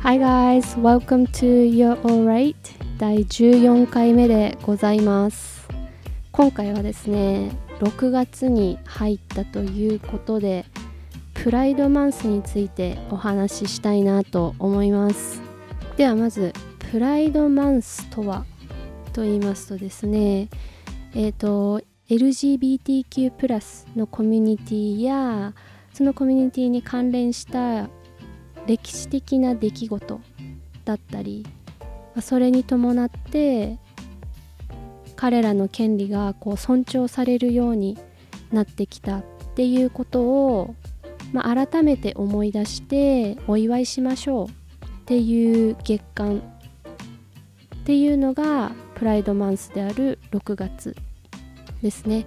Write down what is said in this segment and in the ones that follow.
Hi guys, welcome to You're Alright 第14回目でございます。今回はですね6月に入ったということでプライドマンスについてお話ししたいなと思います。ではまずプライドマンスとはと言いますとですねえっ、ー、と LGBTQ+ のコミュニティやそのコミュニティに関連した歴史的な出来事だったりそれに伴って彼らの権利がこう尊重されるようになってきたっていうことを、まあ、改めて思い出してお祝いしましょうっていう月間っていうのがプライドマンスである6月ですね。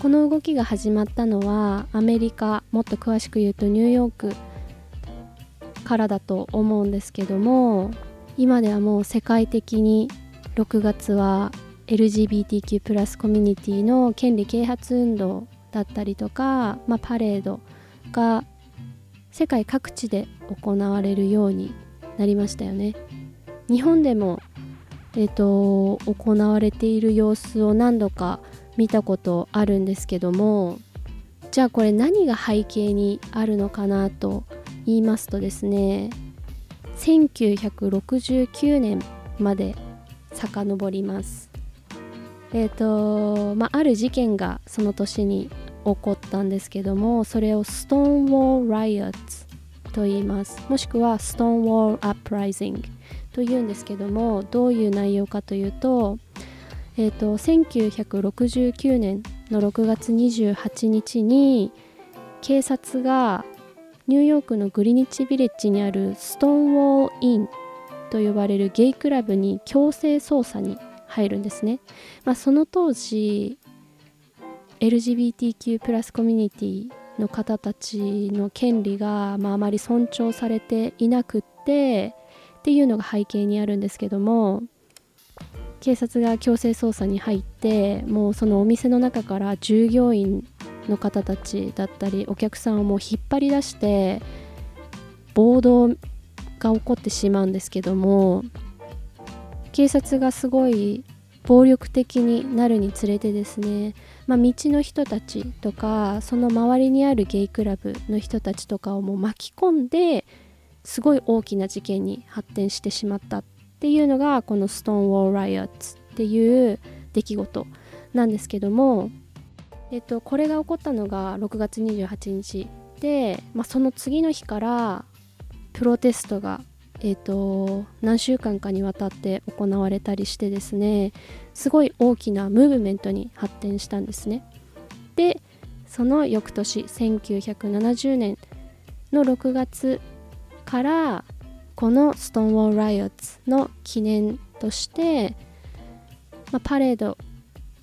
この動きが始まったのはアメリカもっと詳しく言うとニューヨークからだと思うんですけども今ではもう世界的に6月は LGBTQ+ コミュニティの権利啓発運動だったりとか、まあ、パレードが世界各地で行われるようになりましたよね。日本でも、えーと、行われている様子を何度か見たことあるんですけどもじゃあこれ何が背景にあるのかなと言いますとですね1969年まで遡ります。えっ、ー、とまあある事件がその年に起こったんですけどもそれをストーンウォール・ライアッツと言います。もしくはストーンウォール・アップライジングというんですけどもどういう内容かというと,、えー、と1969年の6月28日に警察がニューヨークのグリニッチビレッジにあるストーンウォーインと呼ばれるゲイクラブに強制捜査に入るんですね、まあ、その当時 LGBTQ+ コミュニティの方たちの権利が、まあ、あまり尊重されていなくってっていうのが背景にあるんですけども警察が強制捜査に入ってもうそのお店の中から従業員の方たちだったりお客さんをもう引っ張り出して暴動が起こってしまうんですけども警察がすごい暴力的になるにつれてですね、まあ、道の人たちとかその周りにあるゲイクラブの人たちとかをもう巻き込んですごい大きな事件に発展してしまったっていうのがこのストーンウォール・ライアッツっていう出来事なんですけどもっと、これが起こったのが6月28日で、まあ、その次の日からプロテストが、えっと、何週間かにわたって行われたりしてですねすごい大きなムーブメントに発展したんですね。でその翌年1970年の6月からこのストーンウォー・ライオッツの記念として、まあ、パレード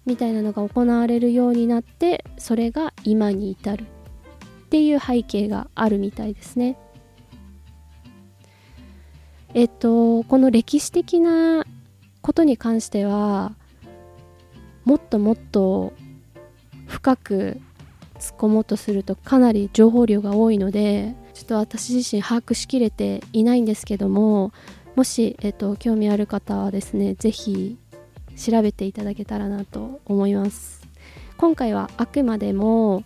みたいなのが行われるようになってそれが今に至るっていう背景があるみたいですね。えっとこの歴史的なことに関してはもっともっと深く突っ込もうとするとかなり情報量が多いのでちょっと私自身把握しきれていないんですけどももし、えっと、興味ある方はですね是非調べていただけたらなと思います。今回はあくまでも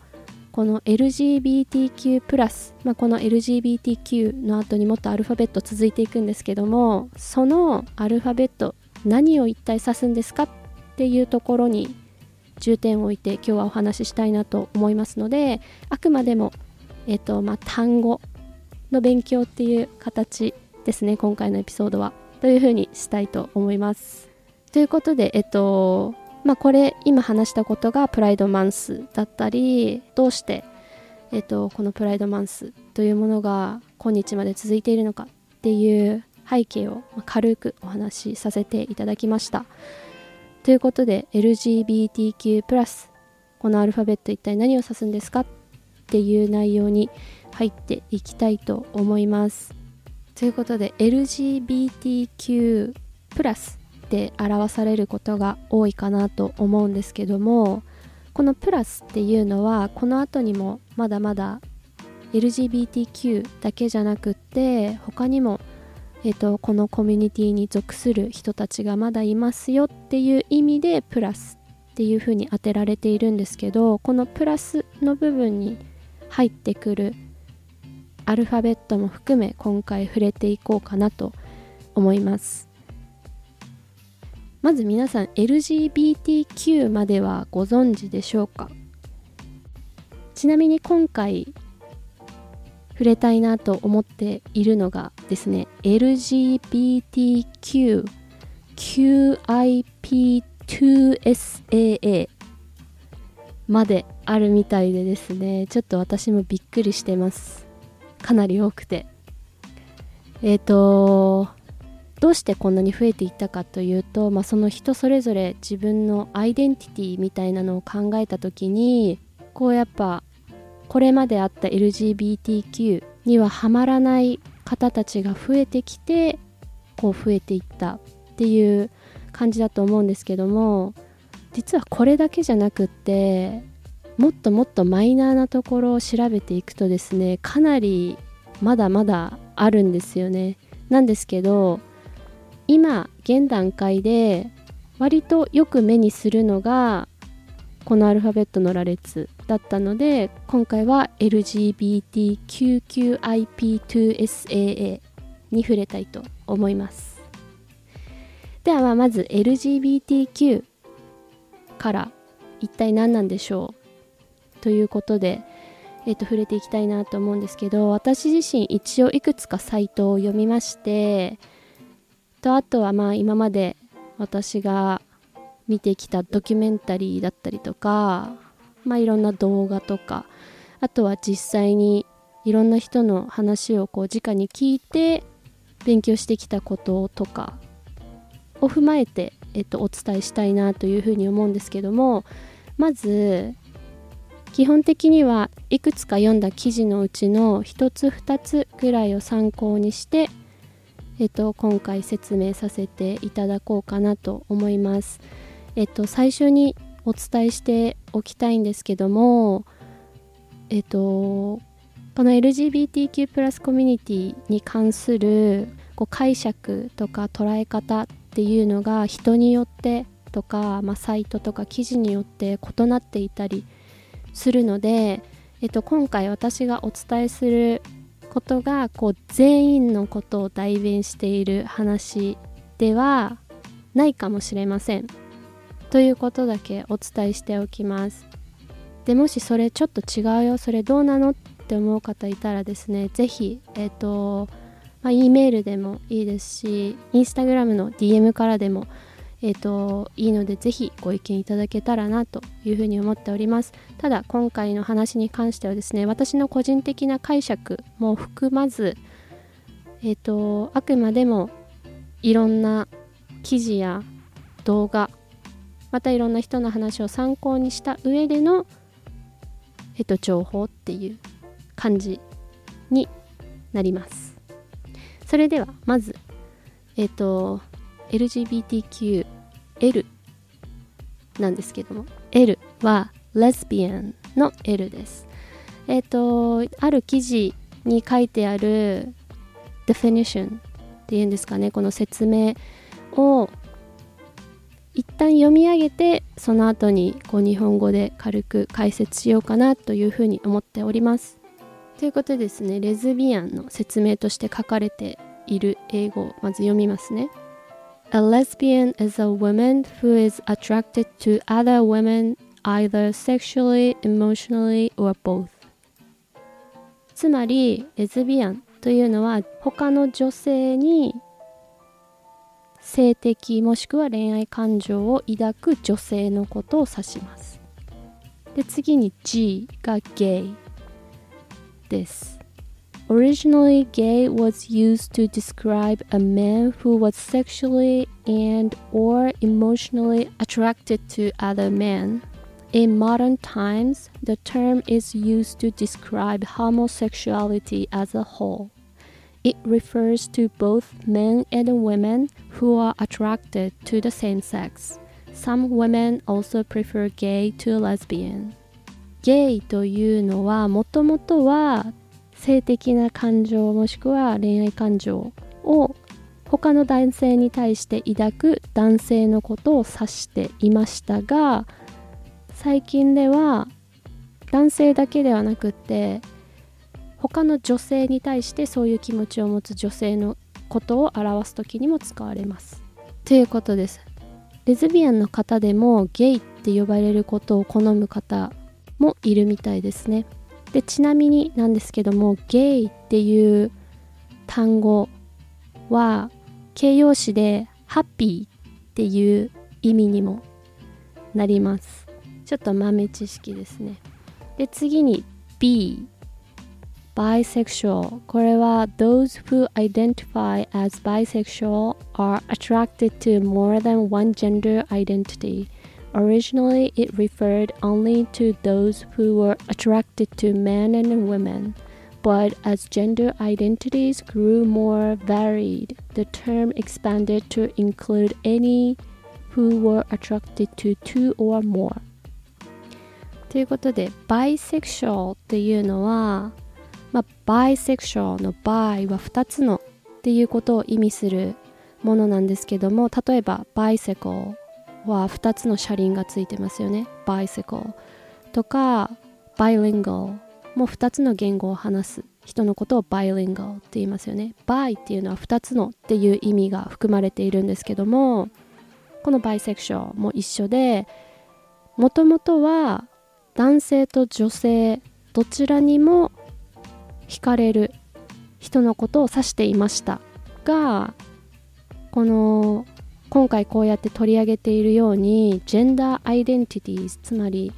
この LGBTQ+、まあ、この LGBTQ の後にもっとアルファベット続いていくんですけどもそのアルファベット何を一体指すんですかっていうところに重点を置いて今日はお話ししたいなと思いますのであくまでも、えーとまあ、単語の勉強っていう形ですね今回のエピソードは。というふうにしたいと思います。ということで、えっと、まあ、これ今話したことがプライドマンスだったりどうして、えっと、このプライドマンスというものが今日まで続いているのかっていう背景を軽くお話しさせていただきました。ということで LGBTQ+, このアルファベット一体何を指すんですかっていう内容に入っていきたいと思います。ということで LGBTQ+ って表されることが多いかなと思うんですけどもこのプラスっていうのはこの後にもまだまだ LGBTQ だけじゃなくって他にもえーと、このコミュニティに属する人たちがまだいますよっていう意味でプラスっていうふうに当てられているんですけどこのプラスの部分に入ってくるアルファベットも含め今回触れていこうかなと思います。まず皆さん LGBTQ まではご存知でしょうか？ちなみに今回触れたいなと思っているのがですね LGBTQQIP2SAA まであるみたいでですねちょっと私もびっくりしてます。かなり多くて。えっ、ー、とどうしてこんなに増えていったかというと、まあ、その人それぞれ自分のアイデンティティみたいなのを考えた時にこうやっぱこれまであった LGBTQ にはハマらない方たちが増えてきてこう増えていったっていう感じだと思うんですけども実はこれだけじゃなくってもっともっとマイナーなところを調べていくとですねかなりまだまだあるんですよね。なんですけど今現段階で割とよく目にするのがこのアルファベットの羅列だったので今回は LGBTQQIP2SAA に触れたいと思います。ではまず LGBTQ から一体何なんでしょう？ということで、えー、と触れていきたいなと思うんですけど私自身一応いくつかサイトを読みましてとあとはまあ今まで私が見てきたドキュメンタリーだったりとか、まあ、いろんな動画とかあとは実際にいろんな人の話をこう直に聞いて勉強してきたこととかを踏まえて、えっと、お伝えしたいなというふうに思うんですけどもまず基本的にはいくつか読んだ記事のうちの1つ2つぐらいを参考にしてえっと、今回説明させていただこうかなと思います。えっと、最初にお伝えしておきたいんですけども、えっと、この LGBTQ+ コミュニティに関するこう解釈とか捉え方っていうのが人によってとか、まあ、サイトとか記事によって異なっていたりするので、えっと、今回私がお伝えすることがこう全員のことを代弁している話ではないかもしれません。ということだけお伝えしておきます。でもしそれちょっと違うよそれどうなのって思う方いたらですね是非えっ、ー、とまあ、E メールでもいいですしインスタグラムの DM からでもえーと、いいのでぜひご意見いただけたらなというふうに思っております。ただ今回の話に関してはですね私の個人的な解釈も含まずえっ、ー、とあくまでもいろんな記事や動画またいろんな人の話を参考にした上での、えっ、ー、と、情報っていう感じになります。それではまずえっ、ー、と LGBTQL なんですけども。L はレズビアンの L です。えっ、ー、とある記事に書いてある definition っていうんですかね。この説明を一旦読み上げてその後にこう日本語で軽く解説しようかなというふうに思っております。ということでですねレズビアンの説明として書かれている英語をまず読みますね。A lesbian is a woman who is attracted to other women either sexually, emotionally, or both. つまり、レズビアンというのは他の女性に性的もしくは恋愛感情を抱く女性のことを指します。で、次に G がゲイです。Originally, gay was used to describe a man who was sexually and or emotionally attracted to other men. In modern times, the term is used to describe homosexuality as a whole. It refers to both men and women who are attracted to the same sex. Some women also prefer gay to lesbian. ゲイというのはもともとは 性的な感情もしくは恋愛感情を他の男性に対して抱く男性のことを指していましたが最近では男性だけではなくって他の女性に対してそういう気持ちを持つ女性のことを表す時にも使われます。ということです。レズビアンの方でもゲイって呼ばれることを好む方もいるみたいですね。でちなみになんですけどもゲイっていう単語は形容詞でハッピーっていう意味にもなります。ちょっと豆知識ですね。で次に B bisexual これは those who identify as bisexual are attracted to more than one gender identity Originally, it referred only to those who were attracted to men and women, but as gender identities grew more varied, the term expanded to include any who were attracted to two or more. ということで、bisexual っていうのは、まあ、bisexual の bi は2つのっていうことを意味するものなんですけども、例えば bicycle は2つの車輪がついてますよね。bicycle とか bilingual も2つの言語を話す人のことを bilingual って言いますよね。bi っていうのは2つのっていう意味が含まれているんですけどもこの bisexual も一緒でもともとは男性と女性どちらにも惹かれる人のことを指していましたがこの今回こうやって取り上げているようにジェンダーアイデンティティつまり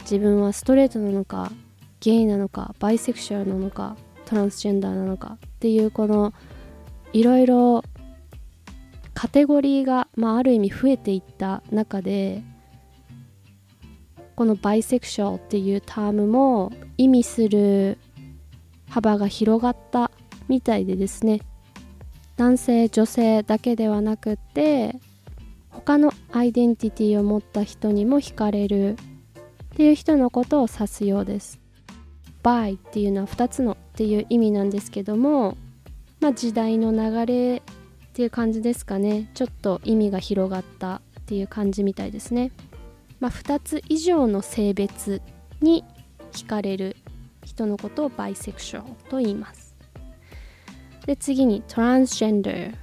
自分はストレートなのかゲイなのかバイセクシュアルなのかトランスジェンダーなのかっていうこのいろいろカテゴリーが、まあ、ある意味増えていった中でこのバイセクシュアルっていうタームも意味する幅が広がったみたいでですね。男性女性だけではなくて他のアイデンティティを持った人にも惹かれるっていう人のことを指すようです。バイっていうのは2つのっていう意味なんですけども、まあ、時代の流れっていう感じですかねちょっと意味が広がったっていう感じみたいですね。まあ、2つ以上の性別に惹かれる人のことをバイセクションと言います。で次に transgender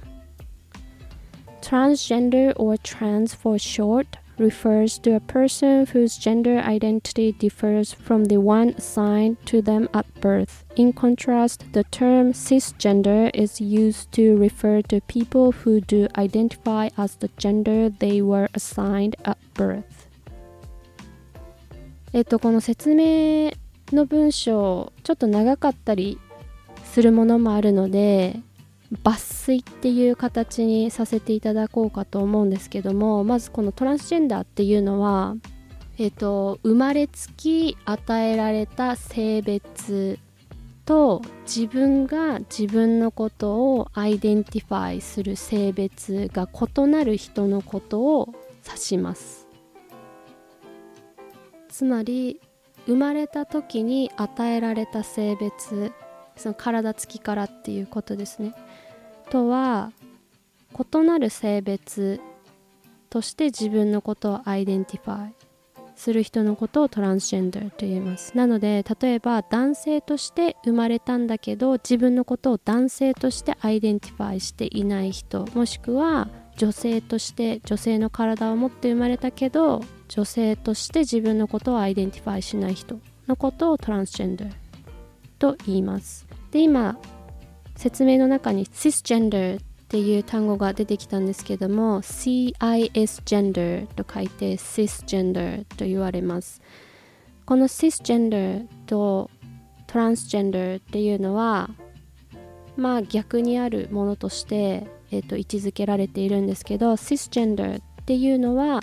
transgender or trans for short refers to a person whose gender identity differs from the one assigned to them at birth. In contrast, the term cisgender is used to refer to people who do identify as the gender they were assigned at birth. えっと、この説明の文章、ちょっと長かったり するものもあるので抜粋っていう形にさせていただこうかと思うんですけどもまずこのトランスジェンダーっていうのは、えーと、生まれつき与えられた性別と自分が自分のことを identify する性別が異なる人のことを指します。つまり生まれた時に与えられた性別その体つきからっていうことですね。とは異なる性別として自分のことを identify する人のことをトランスジェンダーと言います。なので例えば男性として生まれたんだけど自分のことを男性として identify していない人もしくは女性として女性の体を持って生まれたけど女性として自分のことを identify しない人のことをトランスジェンダーと言います。で今説明の中に cisgender っていう単語が出てきたんですけども CISgender と書いて cisgender と言われます。この cisgender と transgender っていうのはまあ逆にあるものとして、えー、と位置づけられているんですけど cisgender っていうのは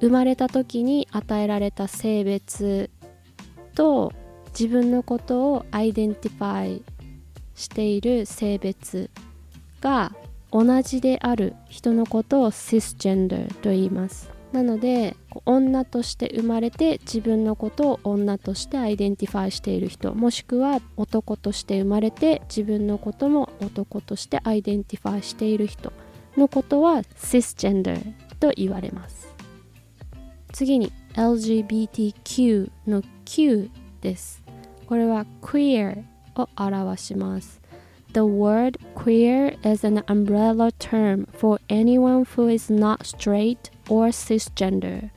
生まれた時に与えられた性別と自分のことを identify している性別が同じである人のことを cisgender と言います。なので女として生まれて自分のことを女として identify している人もしくは男として生まれて自分のことも男として identify している人のことは cisgender と言われます。次に LGBTQ の Q です。これは queer を表します The word queer is an umbrella term for anyone who is not straight or cisgender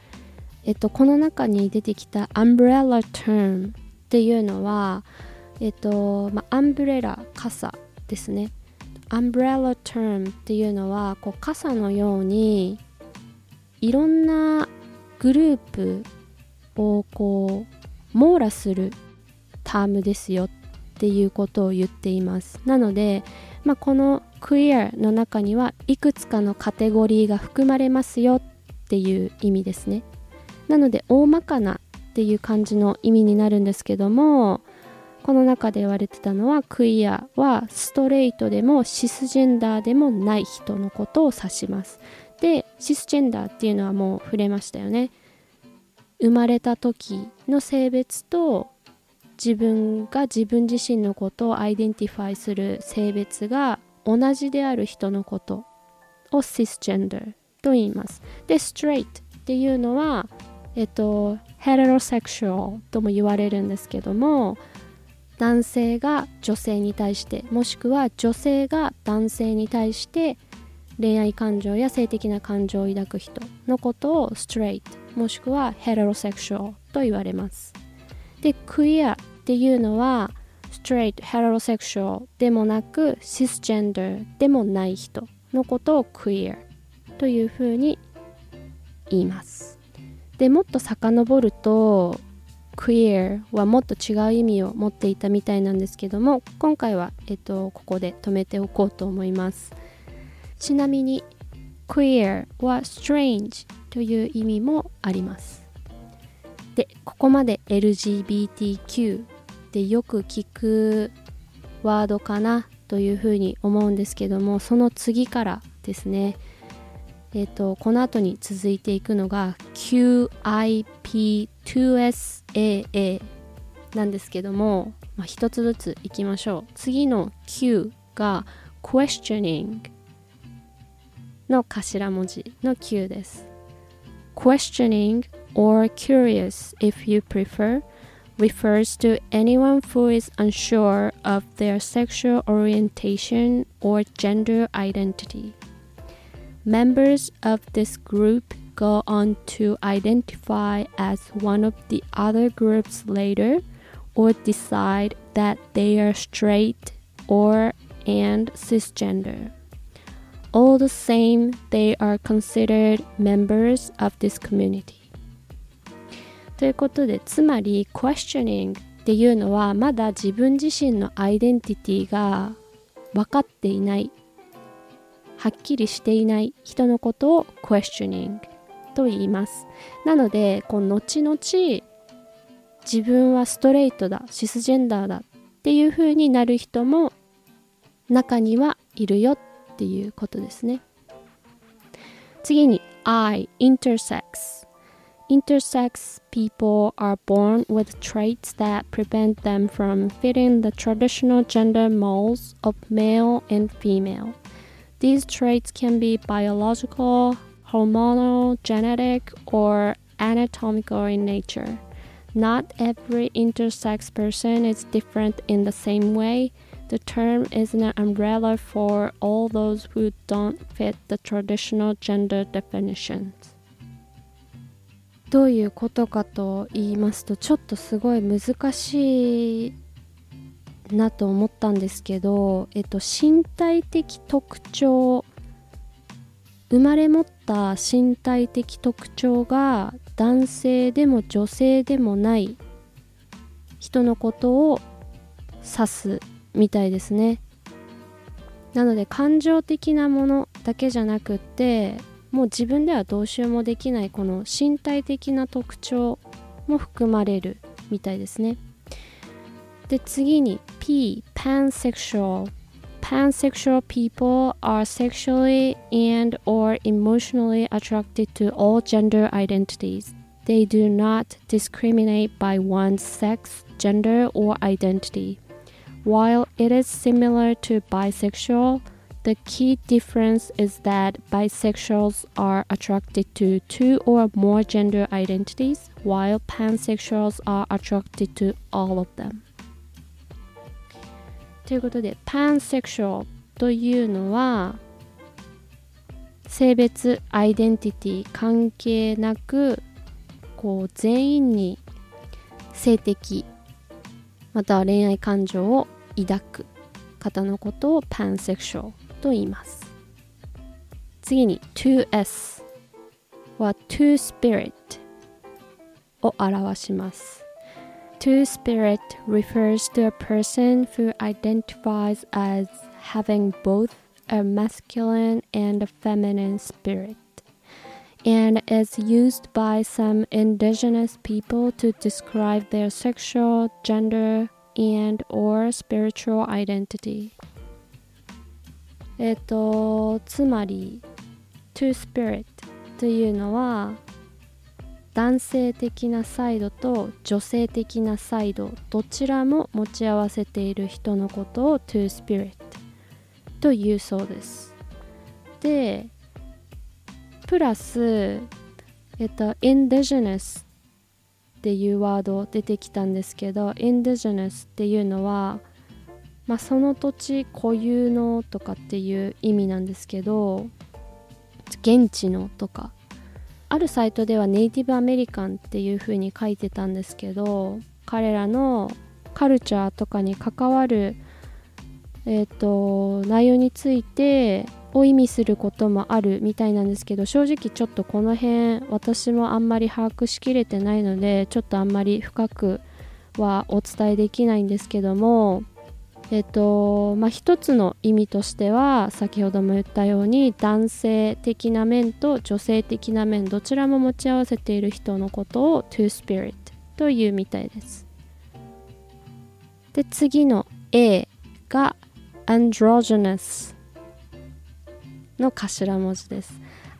えっとこの中に出てきた umbrella term っていうのはえっとまあアンブレラ傘ですね umbrella term っていうのはこう傘のようにいろんなグループをこう網羅するタームですよっていうことを言っています。なので、まあ、この queer の中にはいくつかのカテゴリーが含まれますよっていう意味ですね。なので大まかなっていう感じの意味になるんですけどもこの中で言われてたのはクイアはストレートでもシスジェンダーでもない人のことを指します。でシスジェンダーっていうのはもう触れましたよね。生まれた時の性別と自分が自分自身のことを identify する性別が同じである人のことをシスジェンダーと言います。でストレートっていうのはえっとヘテロセクシュアルとも言われるんですけども男性が女性に対してもしくは女性が男性に対して恋愛感情や性的な感情を抱く人のことをストレートもしくはヘテロセクシュアルと言われます。でクイアっていうのはストレートヘテロセクシュアルでもなくシスジェンダーでもない人のことをクイアというふうに言います。でもっと遡ると queer はもっと違う意味を持っていたみたいなんですけども今回は、えっと、ここで止めておこうと思います。ちなみに queer は strange という意味もあります。でここまで LGBTQ ってよく聞くワードかなというふうに思うんですけどもその次からですね。えっ、とこの後に続いていくのが QIP2SAA なんですけども、まあ、一つずついきましょう。次の Q が questioning の頭文字の Q です。Questioning or curious if you prefer refers to anyone who is unsure of their sexual orientation or gender identity Members of this group go on to identify as one of the other groups later or decide that they are straight or and cisgender. All the same, they are considered members of this community. ということで、つまり questioning っていうのはまだ自分自身のアイデンティティが分かっていないはっきりしていない人のことを questioning と言います。なのでこう後々自分はストレートだシスジェンダーだっていう風になる人も中にはいるよっていうことですね。次に I intersex intersex people are born with traits that prevent them from fitting the traditional gender molds of male and female These traits can be biological, hormonal, genetic, or anatomical in nature. Not every intersex person is different in the same way. The term is an umbrella for all those who don't fit the traditional gender definitions. どういうことかと言いますとちょっとすごい難しいなと思ったんですけど、えっと、身体的特徴生まれ持った身体的特徴が男性でも女性でもない人のことを指すみたいですね。なので感情的なものだけじゃなくってもう自分ではどうしようもできないこの身体的な特徴も含まれるみたいですねで次に P pansexual pansexual people are sexually and or emotionally attracted to all gender identities. They do not discriminate by one's sex, gender, or identity. While it is similar to bisexual, the key difference is that bisexuals are attracted to two or more gender identities, while pansexuals are attracted to all of them. ということで、pansexual というのは、性別、アイデンティティ関係なく、こう全員に性的または恋愛感情を抱く方のことを pansexual と言います次に 2s は two spirit を表します Two spirit refers to a person who identifies as having both a masculine and a feminine spirit and is used by some indigenous people to describe their sexual, gender, and or spiritual identity. えっと、つまり to spirit というのは男性的なサイドと女性的なサイドどちらも持ち合わせている人のことを to spirit というそうです。で、プラス、えっと、indigenous っていうワード出てきたんですけど indigenous っていうのは、まあ、その土地固有のとかっていう意味なんですけど現地のとか。あるサイトではネイティブアメリカンっていう風に書いてたんですけど彼らのカルチャーとかに関わるえっ、ー、と内容についてを意味することもあるみたいなんですけど正直ちょっとこの辺私もあんまり把握しきれてないのでちょっとあんまり深くはお伝えできないんですけどもえっとまあ一つの意味としては先ほども言ったように男性的な面と女性的な面どちらも持ち合わせている人のことを two spirit というみたいですで次の A が androgynous の頭文字です。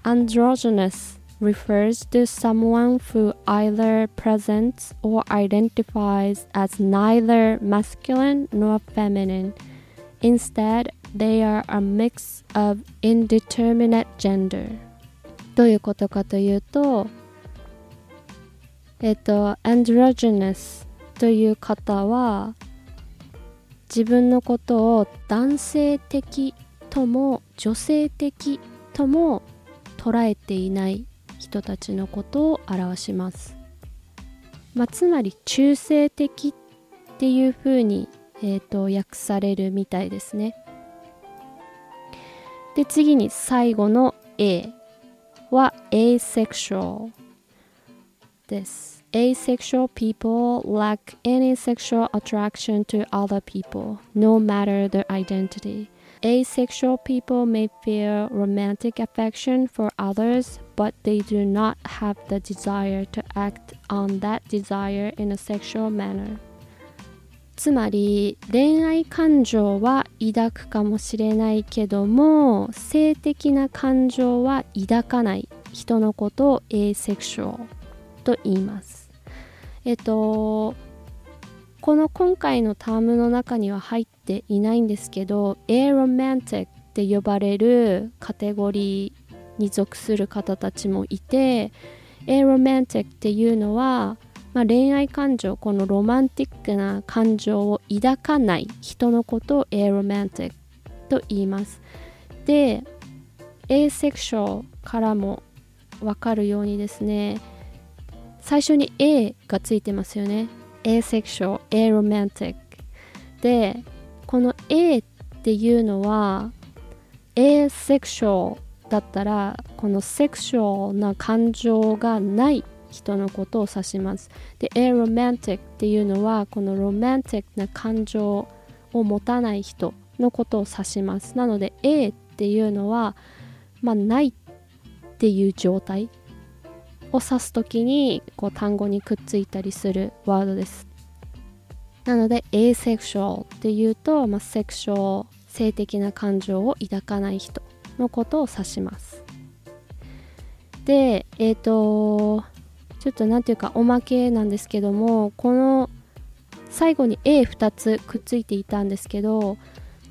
Androgynous refers to someone who either presents or identifies as neither masculine nor feminine. Instead, they are a mix of indeterminate gender. どういうことかというと、えっと、androgynous という方は自分のことを男性的とも女性的とも捉えていない人たちのことを表します。まあ、つまり中性的っていうふうに、えーと、訳されるみたいですね。で次に最後の A は asexual です。Asexual people lack any sexual attraction to other people, no matter their identity. Asexual people may feel romantic affection for others, but they do not have the desire to act on that desire in a sexual manner. つまり恋愛感情は抱くかもしれないけども性的な感情は抱かない人のことを asexual と言います。えっとこの今回のタームの中には入っていないんですけど aromantic って呼ばれるカテゴリーに属する方たちもいて aromantic っていうのは、まあ、恋愛感情このロマンティックな感情を抱かない人のことを aromantic と言います。で asexual からもわかるようにですね最初に A がついてますよね。asexual, aromantic でこの A っていうのは asexual だったらこのセクシュアルな感情がない人のことを指します。で aromantic っていうのはこのロマンティックな感情を持たない人のことを指します。なので A っていうのはまあないっていう状態を指す時にこう単語にくっついたりするワードです。なので asexual っていうと、まあ、セクシュアル性的な感情を抱かない人。のことを指します。でえっ、ー、とちょっと何ていうかおまけなんですけどもこの最後に A2 つくっついていたんですけど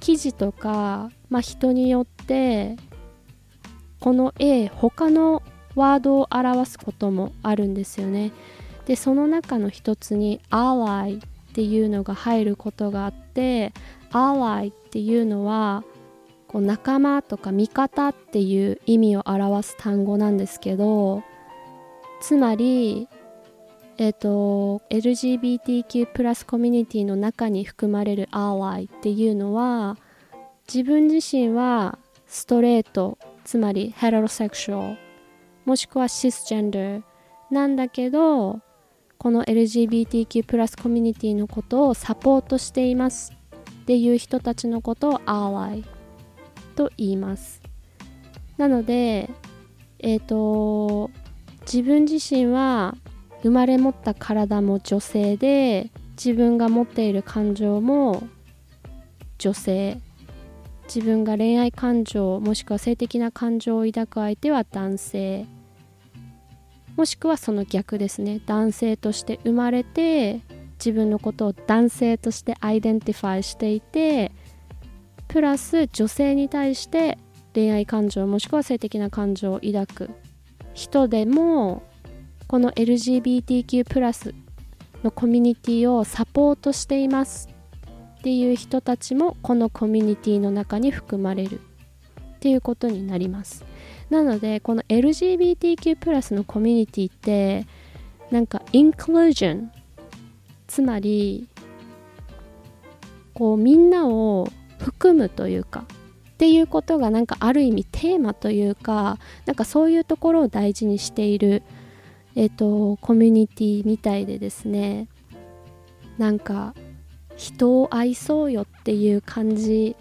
記事とか、まあ、人によってこの A 他のワードを表すこともあるんですよね。でその中の一つに ally っていうのが入ることがあって ally っていうのはこう仲間とか味方っていう意味を表す単語なんですけどつまりえ、ー、と LGBTQ+ プラスコミュニティの中に含まれる ally っていうのは自分自身はストレートつまりヘロセクシュアルもしくはシスジェンダーなんだけどこの LGBTQ+ プラスコミュニティのことをサポートしていますっていう人たちのことを ally と言います。なのでえっ、ー、と自分自身は生まれ持った体も女性で自分が持っている感情も女性。自分が恋愛感情もしくは性的な感情を抱く相手は男性。もしくはその逆ですね。男性として生まれて自分のことを男性として identify していてプラス女性に対して恋愛感情もしくは性的な感情を抱く人でもこの LGBTQ+ プラスのコミュニティをサポートしていますっていう人たちもこのコミュニティの中に含まれるっていうことになります。なのでこの LGBTQ+ プラスのコミュニティってなんかインクルージョンつまりこうみんなを含むというかっていうことがなんかある意味テーマというかなんかそういうところを大事にしている、えーと、コミュニティみたいでですねなんか人を愛そうよっていう感じ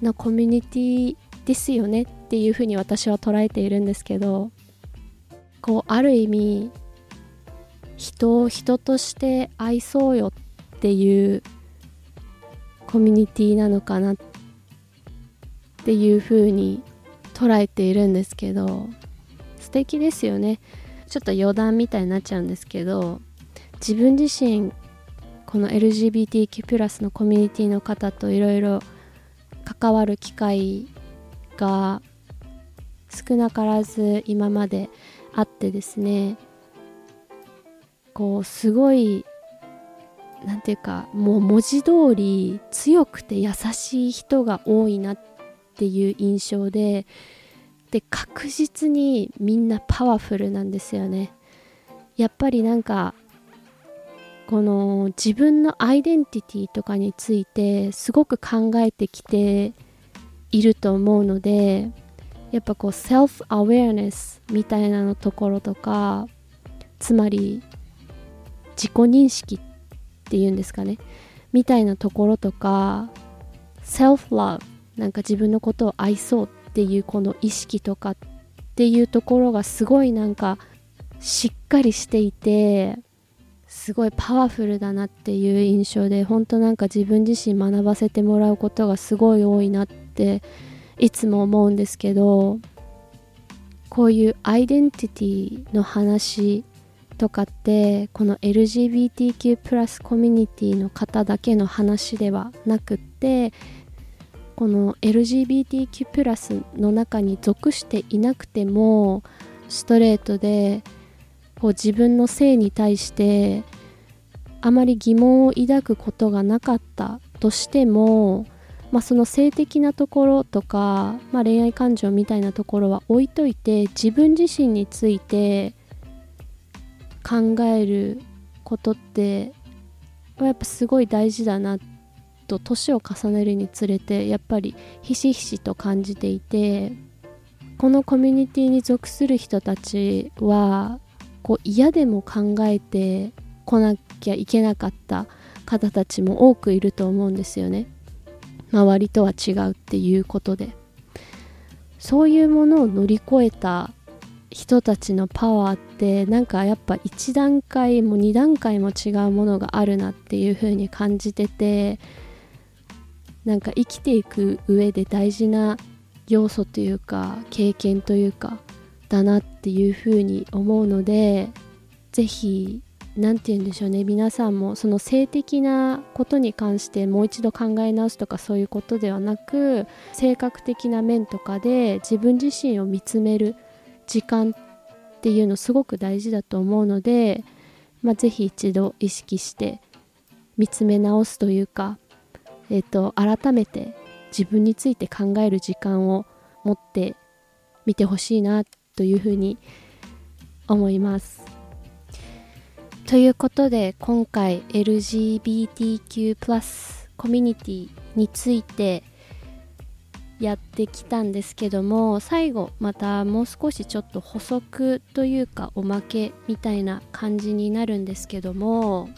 のコミュニティですよねっていうふうに私は捉えているんですけどこうある意味人を人として愛そうよっていうコミュニティなのかなってっていうに捉えているんですけど素敵ですよね。ちょっと余談みたいになっちゃうんですけど自分自身この LGBTQ+ のコミュニティの方といろいろ関わる機会が少なからず今まであってですねこうすごい何ていうかもう文字通り強くて優しい人が多いなっていう印象でで確実にみんなパワフルなんですよね。やっぱりなんかこの自分のアイデンティティとかについてすごく考えてきていると思うのでやっぱこうセルフアウェアネスみたいなのところとかつまり自己認識ってていうんですかね。みたいなところとかセルフラブなんか自分のことを愛そうっていうこの意識とかっていうところがすごいなんかしっかりしていてすごいパワフルだなっていう印象で本当なんか自分自身学ばせてもらうことがすごい多いなっていつも思うんですけどこういうアイデンティティの話とかってこの LGBTQ+ プラスコミュニティの方だけの話ではなくってこの LGBTQ+ プラスの中に属していなくてもストレートでこう自分の性に対してあまり疑問を抱くことがなかったとしても、まあ、その性的なところとか、まあ、恋愛感情みたいなところは置いといて自分自身について考えることってやっぱすごい大事だなと年を重ねるにつれてやっぱりひしひしと感じていてこのコミュニティに属する人たちはこう嫌でも考えてこなきゃいけなかった方たちも多くいると思うんですよね。周りとは違うっていうことで。そういうものを乗り越えた人たちのパワーってなんかやっぱ1段階も2段階も違うものがあるなっていう風に感じててなんか生きていく上で大事な要素というか経験というかだなっていうふうに思うので是非何て言うんでしょうね皆さんもその性的なことに関してもう一度考え直すとかそういうことではなく性格的な面とかで自分自身を見つめる。時間っていうのすごく大事だと思うので、まあ、ぜひ一度意識して見つめ直すというか、えーと、改めて自分について考える時間を持ってみてほしいなというふうに思います。ということで今回 LGBTQ+ コミュニティについてやってきたんですけども最後またもう少しちょっと補足というかおまけみたいな感じになるんですけども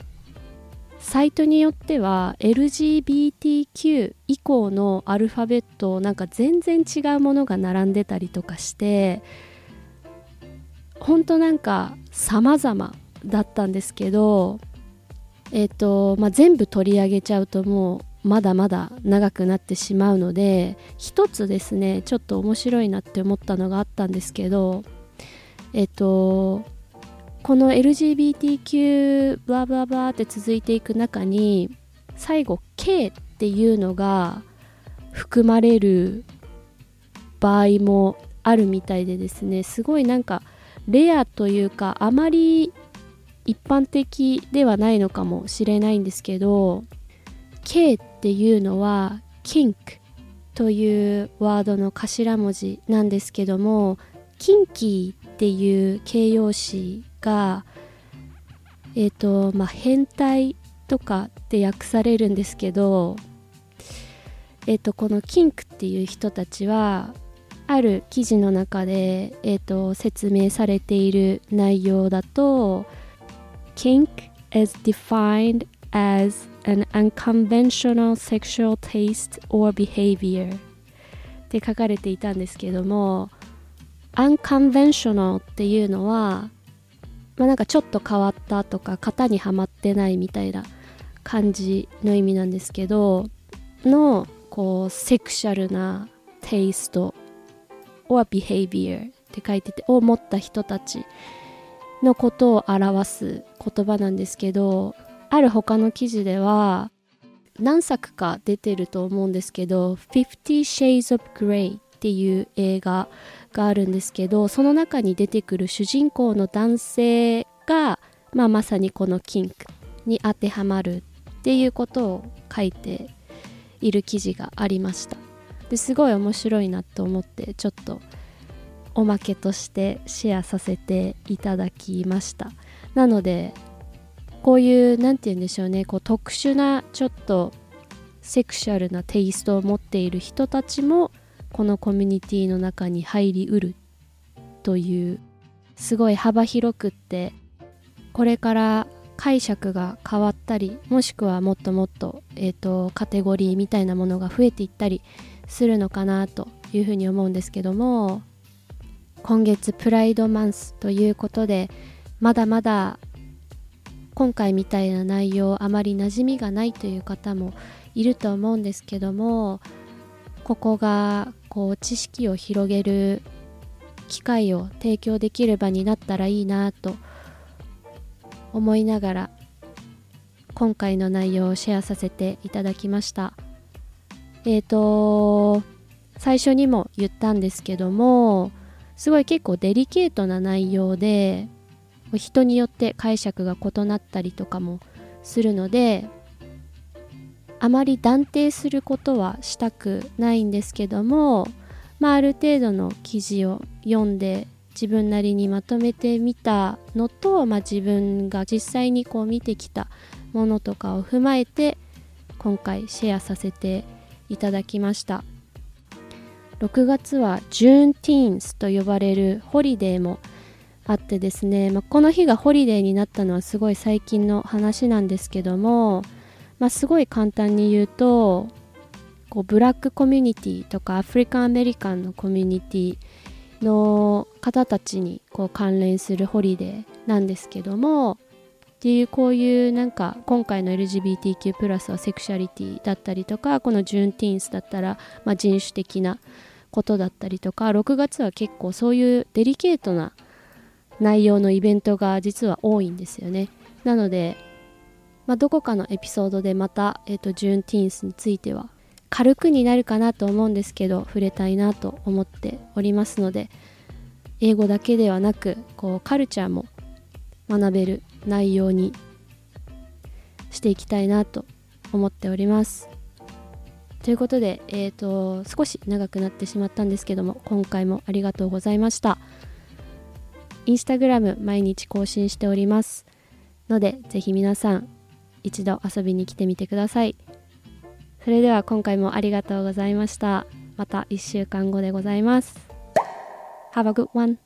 サイトによっては LGBTQ 以降のアルファベットなんか全然違うものが並んでたりとかしてほんとなんか様々だったんですけど、えーとまあ、全部取り上げちゃうともうまだまだ長くなってしまうので一つですねちょっと面白いなって思ったのがあったんですけどえっ、とこの LGBTQ ブラブラブラって続いていく中に最後 K っていうのが含まれる場合もあるみたいでですねすごいなんかレアというかあまり一般的ではないのかもしれないんですけど K っていうのは kink というワードの頭文字なんですけどもキンキーっていう形容詞がえっ、ー、とまあ変態とかって訳されるんですけどえっ、ー、とこのキンクっていう人たちはある記事の中で、えーと説明されている内容だと Kink is defined as an unconventional sexual taste or behavior. って書かれていたんですけども unconventional っていうのは、まあ、なんかちょっと変わったとか型にはまってないみたいな感じの意味なんですけどのこうセクシャルなテイスト or behavior って書いててを持った人たちのことを表す言葉なんですけどある他の記事では何作か出てると思うんですけど「Fifty Shades of Grey」っていう映画があるんですけどその中に出てくる主人公の男性が、まあ、まさにこのキンクに当てはまるっていうことを書いている記事がありました。ですごい面白いなと思ってちょっとおまけとしてシェアさせていただきました。なのでこういう何て言うんでしょうね。こう特殊なちょっとセクシャルなテイストを持っている人たちもこのコミュニティの中に入りうるというすごい幅広くってこれから解釈が変わったりもしくはもっともっと,、えーとカテゴリーみたいなものが増えていったりするのかなというふうに思うんですけども今月プライドマンスということでまだまだ今回みたいな内容あまり馴染みがないという方もいると思うんですけどもここがこう知識を広げる機会を提供できる場になったらいいなと思いながら今回の内容をシェアさせていただきました。えっ、ー、と最初にも言ったんですけどもすごい結構デリケートな内容で人によって解釈が異なったりとかもするのであまり断定することはしたくないんですけども、まあ、ある程度の記事を読んで自分なりにまとめてみたのと、まあ、自分が実際にこう見てきたものとかを踏まえて今回シェアさせていただきました。6月は Juneteenth と呼ばれるホリデーもあってですね、まあ、この日がホリデーになったのはすごい最近の話なんですけども、まあ、すごい簡単に言うとこうブラックコミュニティとか African American のコミュニティの方たちにこう関連するホリデーなんですけどもっていうこういうなんか今回の LGBTQ+ プラスはセクシャリティだったりとかこの Juneteenth だったら、まあ、人種的なことだったりとか6月は結構そういうデリケートな内容のイベントが実は多いんですよね。なので、まあ、どこかのエピソードでまた、えーと、ジューンティーンスについては軽くになるかなと思うんですけど触れたいなと思っておりますので英語だけではなくこうカルチャーも学べる内容にしていきたいなと思っております。ということで、えーと、少し長くなってしまったんですけども今回もありがとうございました。インスタグラム毎日更新しております。のでぜひ皆さん一度遊びに来てみてください。それでは今回もありがとうございました。また1週間後でございます。Have a good one.